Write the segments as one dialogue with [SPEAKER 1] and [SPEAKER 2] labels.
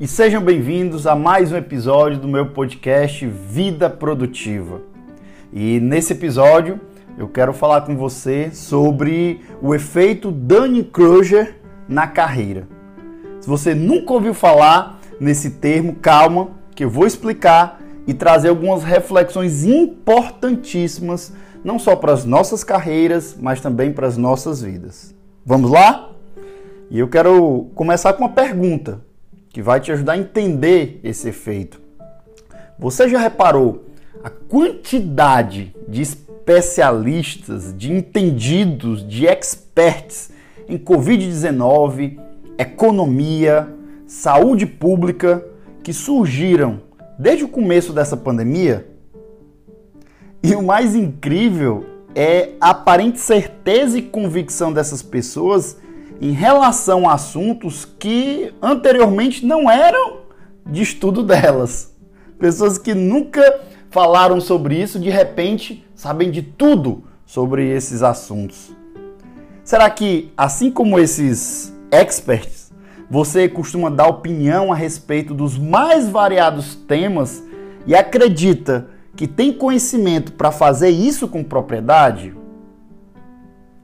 [SPEAKER 1] e sejam bem-vindos a mais um episódio do meu podcast Vida Produtiva. E nesse episódio eu quero falar com você sobre o efeito Dunning-Kruger na carreira. Se você nunca ouviu falar nesse termo, calma, que eu vou explicar e trazer algumas reflexões importantíssimas, não só para as nossas carreiras, mas também para as nossas vidas. Vamos lá? E eu quero começar com uma pergunta que vai te ajudar a entender esse efeito. Você já reparou a quantidade de especialistas, de entendidos, de experts em Covid-19, economia, saúde pública que surgiram desde o começo dessa pandemia? E o mais incrível é a aparente certeza e convicção dessas pessoas em relação a assuntos que anteriormente não eram de estudo delas. Pessoas que nunca falaram sobre isso, de repente sabem de tudo sobre esses assuntos. Será que, assim como esses experts, você costuma dar opinião a respeito dos mais variados temas e acredita que tem conhecimento para fazer isso com propriedade?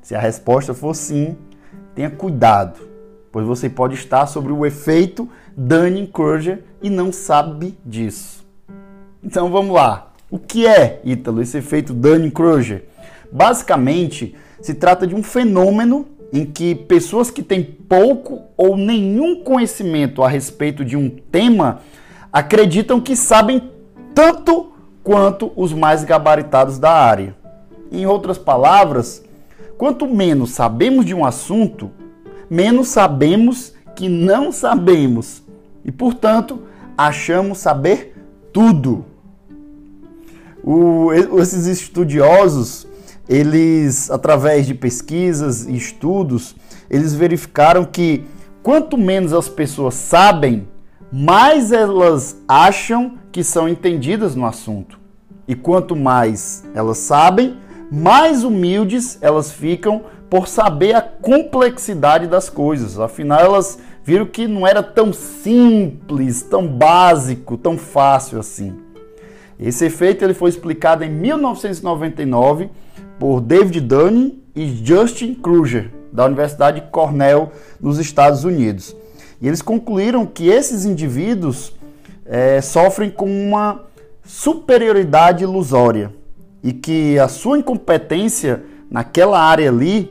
[SPEAKER 1] Se a resposta for sim, Tenha cuidado, pois você pode estar sobre o efeito Dunning-Kruger e não sabe disso. Então vamos lá. O que é, Ítalo, esse efeito Dunning-Kruger? Basicamente, se trata de um fenômeno em que pessoas que têm pouco ou nenhum conhecimento a respeito de um tema acreditam que sabem tanto quanto os mais gabaritados da área. Em outras palavras, Quanto menos sabemos de um assunto, menos sabemos que não sabemos e, portanto, achamos saber tudo. O, esses estudiosos, eles, através de pesquisas e estudos, eles verificaram que quanto menos as pessoas sabem, mais elas acham que são entendidas no assunto. E quanto mais elas sabem, mais humildes elas ficam por saber a complexidade das coisas. Afinal, elas viram que não era tão simples, tão básico, tão fácil assim. Esse efeito ele foi explicado em 1999 por David Dunning e Justin Kruger, da Universidade Cornell, nos Estados Unidos. E eles concluíram que esses indivíduos é, sofrem com uma superioridade ilusória e que a sua incompetência naquela área ali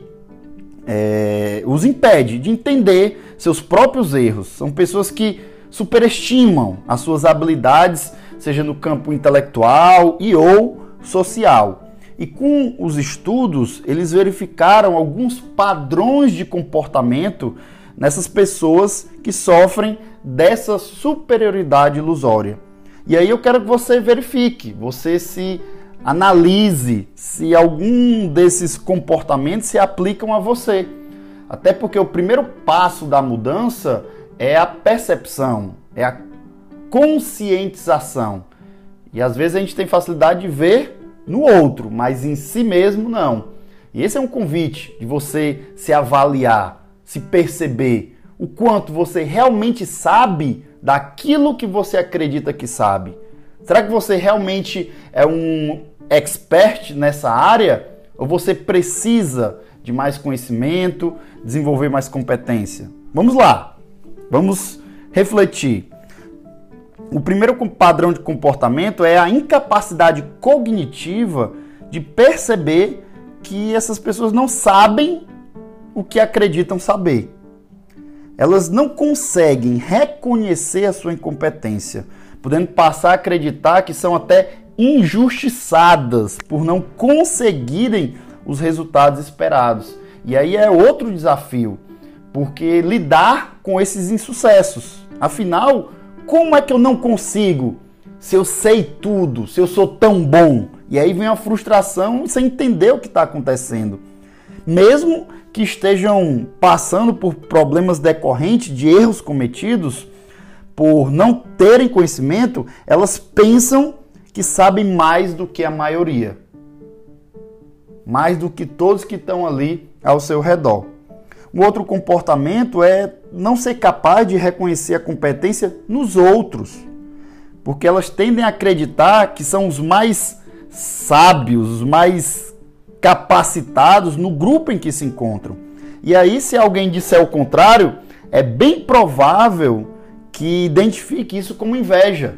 [SPEAKER 1] é, os impede de entender seus próprios erros. São pessoas que superestimam as suas habilidades, seja no campo intelectual e ou social. E com os estudos, eles verificaram alguns padrões de comportamento nessas pessoas que sofrem dessa superioridade ilusória. E aí eu quero que você verifique, você se analise se algum desses comportamentos se aplicam a você. Até porque o primeiro passo da mudança é a percepção, é a conscientização. E às vezes a gente tem facilidade de ver no outro, mas em si mesmo não. E esse é um convite de você se avaliar, se perceber o quanto você realmente sabe daquilo que você acredita que sabe. Será que você realmente é um expert nessa área ou você precisa de mais conhecimento, desenvolver mais competência? Vamos lá, vamos refletir. O primeiro padrão de comportamento é a incapacidade cognitiva de perceber que essas pessoas não sabem o que acreditam saber. Elas não conseguem reconhecer a sua incompetência, podendo passar a acreditar que são até injustiçadas por não conseguirem os resultados esperados. E aí é outro desafio, porque lidar com esses insucessos. Afinal, como é que eu não consigo se eu sei tudo, se eu sou tão bom? E aí vem a frustração sem entender o que está acontecendo. Mesmo que estejam passando por problemas decorrentes de erros cometidos, por não terem conhecimento, elas pensam que sabem mais do que a maioria, mais do que todos que estão ali ao seu redor. Um outro comportamento é não ser capaz de reconhecer a competência nos outros, porque elas tendem a acreditar que são os mais sábios, os mais capacitados no grupo em que se encontram. E aí, se alguém disser o contrário, é bem provável que identifique isso como inveja.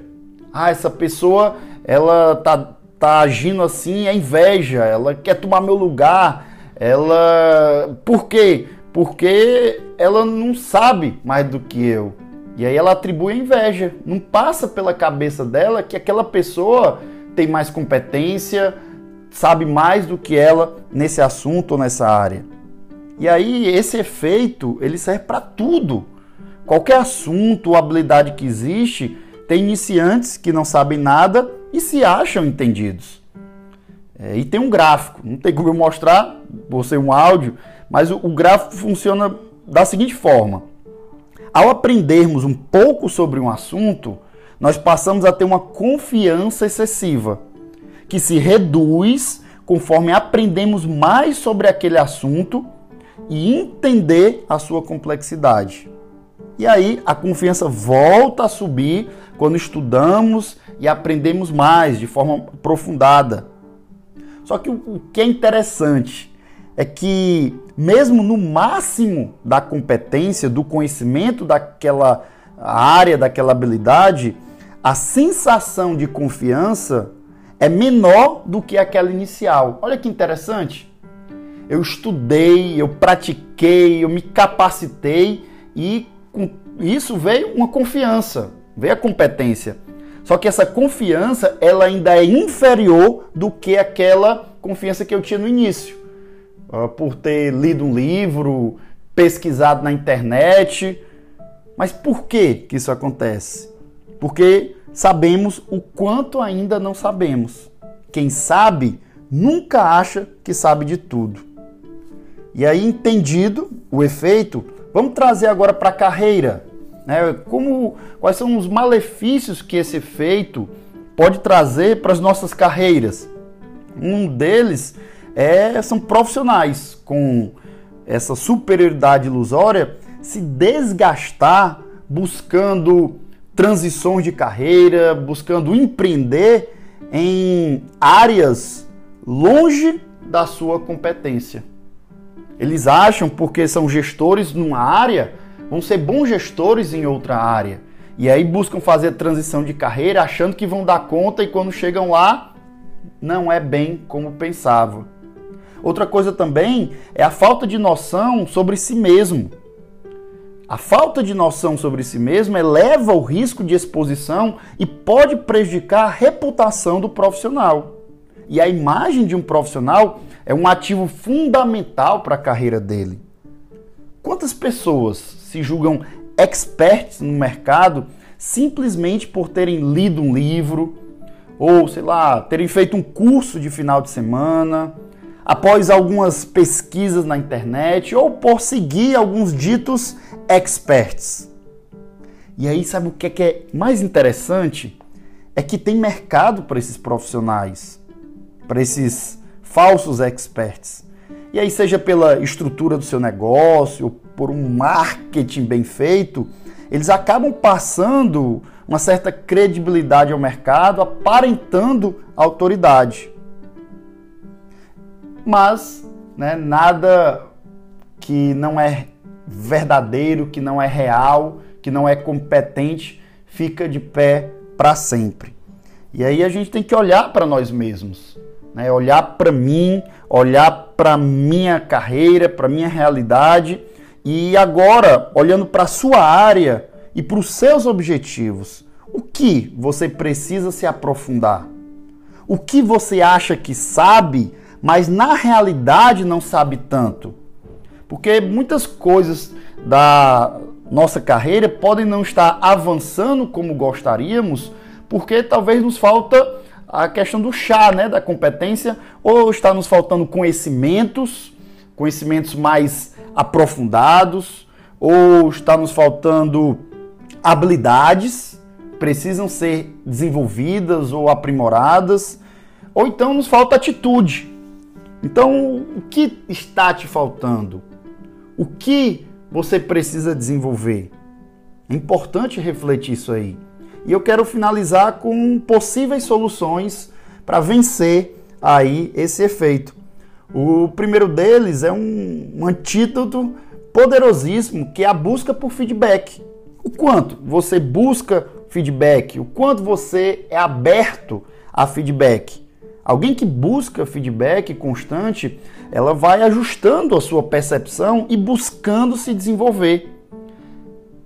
[SPEAKER 1] Ah, essa pessoa, ela tá, tá agindo assim, é inveja, ela quer tomar meu lugar, ela. Por quê? Porque ela não sabe mais do que eu. E aí ela atribui a inveja. Não passa pela cabeça dela que aquela pessoa tem mais competência, sabe mais do que ela nesse assunto ou nessa área. E aí esse efeito, ele serve para tudo. Qualquer assunto ou habilidade que existe, tem iniciantes que não sabem nada e se acham entendidos. É, e tem um gráfico, não tem como eu mostrar, você um áudio, mas o, o gráfico funciona da seguinte forma: ao aprendermos um pouco sobre um assunto, nós passamos a ter uma confiança excessiva, que se reduz conforme aprendemos mais sobre aquele assunto e entender a sua complexidade. E aí a confiança volta a subir quando estudamos e aprendemos mais de forma aprofundada. Só que o que é interessante é que, mesmo no máximo da competência, do conhecimento daquela área, daquela habilidade, a sensação de confiança é menor do que aquela inicial. Olha que interessante. Eu estudei, eu pratiquei, eu me capacitei e com isso veio uma confiança, veio a competência. Só que essa confiança, ela ainda é inferior do que aquela confiança que eu tinha no início. Uh, por ter lido um livro, pesquisado na internet. Mas por que que isso acontece? Porque sabemos o quanto ainda não sabemos. Quem sabe nunca acha que sabe de tudo. E aí, entendido o efeito, vamos trazer agora para a carreira. Né? Como, quais são os malefícios que esse efeito pode trazer para as nossas carreiras? Um deles é, são profissionais com essa superioridade ilusória se desgastar buscando transições de carreira, buscando empreender em áreas longe da sua competência. Eles acham, porque são gestores numa área, vão ser bons gestores em outra área. E aí buscam fazer transição de carreira achando que vão dar conta e quando chegam lá, não é bem como pensavam. Outra coisa também é a falta de noção sobre si mesmo. A falta de noção sobre si mesmo eleva o risco de exposição e pode prejudicar a reputação do profissional. E a imagem de um profissional é um ativo fundamental para a carreira dele. Quantas pessoas se julgam experts no mercado simplesmente por terem lido um livro ou, sei lá, terem feito um curso de final de semana, após algumas pesquisas na internet ou por seguir alguns ditos experts. E aí, sabe o que é, é mais interessante? É que tem mercado para esses profissionais, para esses falsos experts. E aí, seja pela estrutura do seu negócio ou por um marketing bem feito, eles acabam passando uma certa credibilidade ao mercado, aparentando autoridade. Mas né, nada que não é verdadeiro, que não é real, que não é competente, fica de pé para sempre. E aí a gente tem que olhar para nós mesmos, né? olhar para mim, olhar para minha carreira, para minha realidade e agora olhando para sua área e para os seus objetivos, o que você precisa se aprofundar? O que você acha que sabe, mas na realidade não sabe tanto? Porque muitas coisas da nossa carreira podem não estar avançando como gostaríamos, porque talvez nos falta a questão do chá, né, da competência, ou está nos faltando conhecimentos, conhecimentos mais aprofundados, ou está nos faltando habilidades precisam ser desenvolvidas ou aprimoradas, ou então nos falta atitude. Então, o que está te faltando? O que você precisa desenvolver? É importante refletir isso aí. E eu quero finalizar com possíveis soluções para vencer aí esse efeito. O primeiro deles é um, um antídoto poderosíssimo que é a busca por feedback. O quanto você busca feedback, o quanto você é aberto a feedback. Alguém que busca feedback constante, ela vai ajustando a sua percepção e buscando se desenvolver.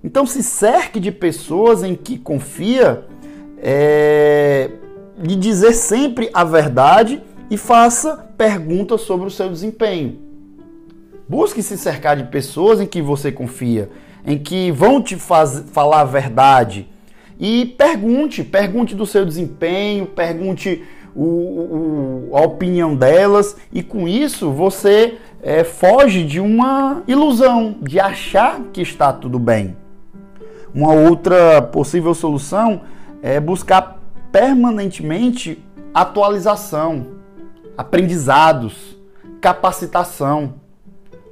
[SPEAKER 1] Então se cerque de pessoas em que confia, é, de dizer sempre a verdade e faça perguntas sobre o seu desempenho. Busque se cercar de pessoas em que você confia, em que vão te faz, falar a verdade. E pergunte, pergunte do seu desempenho, pergunte o, o, a opinião delas, e com isso você é, foge de uma ilusão, de achar que está tudo bem. Uma outra possível solução é buscar permanentemente atualização aprendizados, capacitação.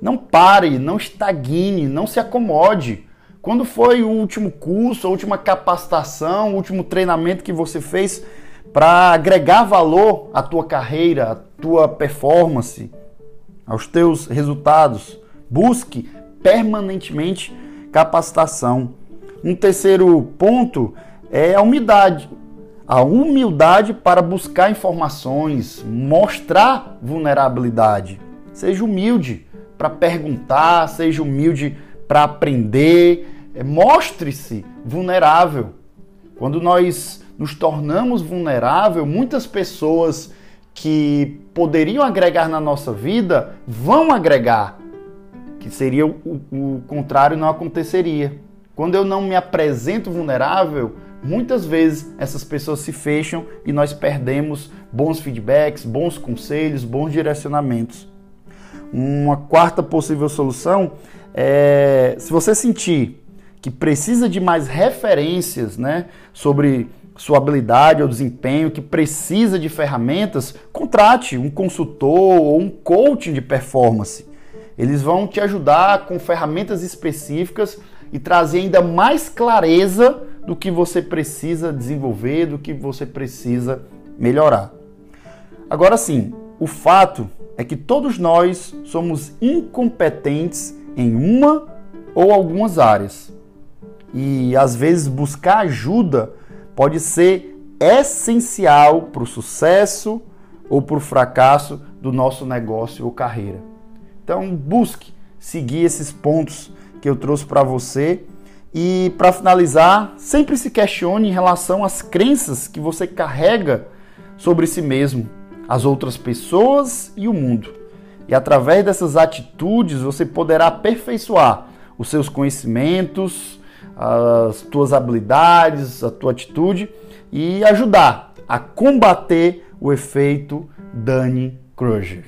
[SPEAKER 1] Não pare, não estagne, não se acomode. Quando foi o último curso, a última capacitação, o último treinamento que você fez para agregar valor à tua carreira, à tua performance, aos teus resultados? Busque permanentemente capacitação. Um terceiro ponto é a umidade a humildade para buscar informações, mostrar vulnerabilidade. Seja humilde para perguntar, seja humilde para aprender, é, mostre-se vulnerável. Quando nós nos tornamos vulnerável, muitas pessoas que poderiam agregar na nossa vida vão agregar, que seria o, o contrário não aconteceria. Quando eu não me apresento vulnerável, Muitas vezes essas pessoas se fecham e nós perdemos bons feedbacks, bons conselhos, bons direcionamentos. Uma quarta possível solução é se você sentir que precisa de mais referências né, sobre sua habilidade ou desempenho, que precisa de ferramentas, contrate um consultor ou um coaching de performance. Eles vão te ajudar com ferramentas específicas e trazer ainda mais clareza do que você precisa desenvolver, do que você precisa melhorar. Agora sim, o fato é que todos nós somos incompetentes em uma ou algumas áreas. E às vezes buscar ajuda pode ser essencial para o sucesso ou para o fracasso do nosso negócio ou carreira. Então, busque seguir esses pontos que eu trouxe para você e para finalizar, sempre se questione em relação às crenças que você carrega sobre si mesmo, as outras pessoas e o mundo. E através dessas atitudes você poderá aperfeiçoar os seus conhecimentos, as tuas habilidades, a tua atitude e ajudar a combater o efeito Dunning-Kruger.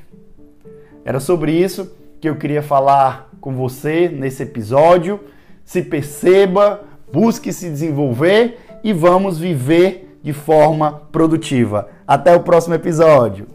[SPEAKER 1] Era sobre isso que eu queria falar com você nesse episódio se perceba, busque se desenvolver e vamos viver de forma produtiva. Até o próximo episódio.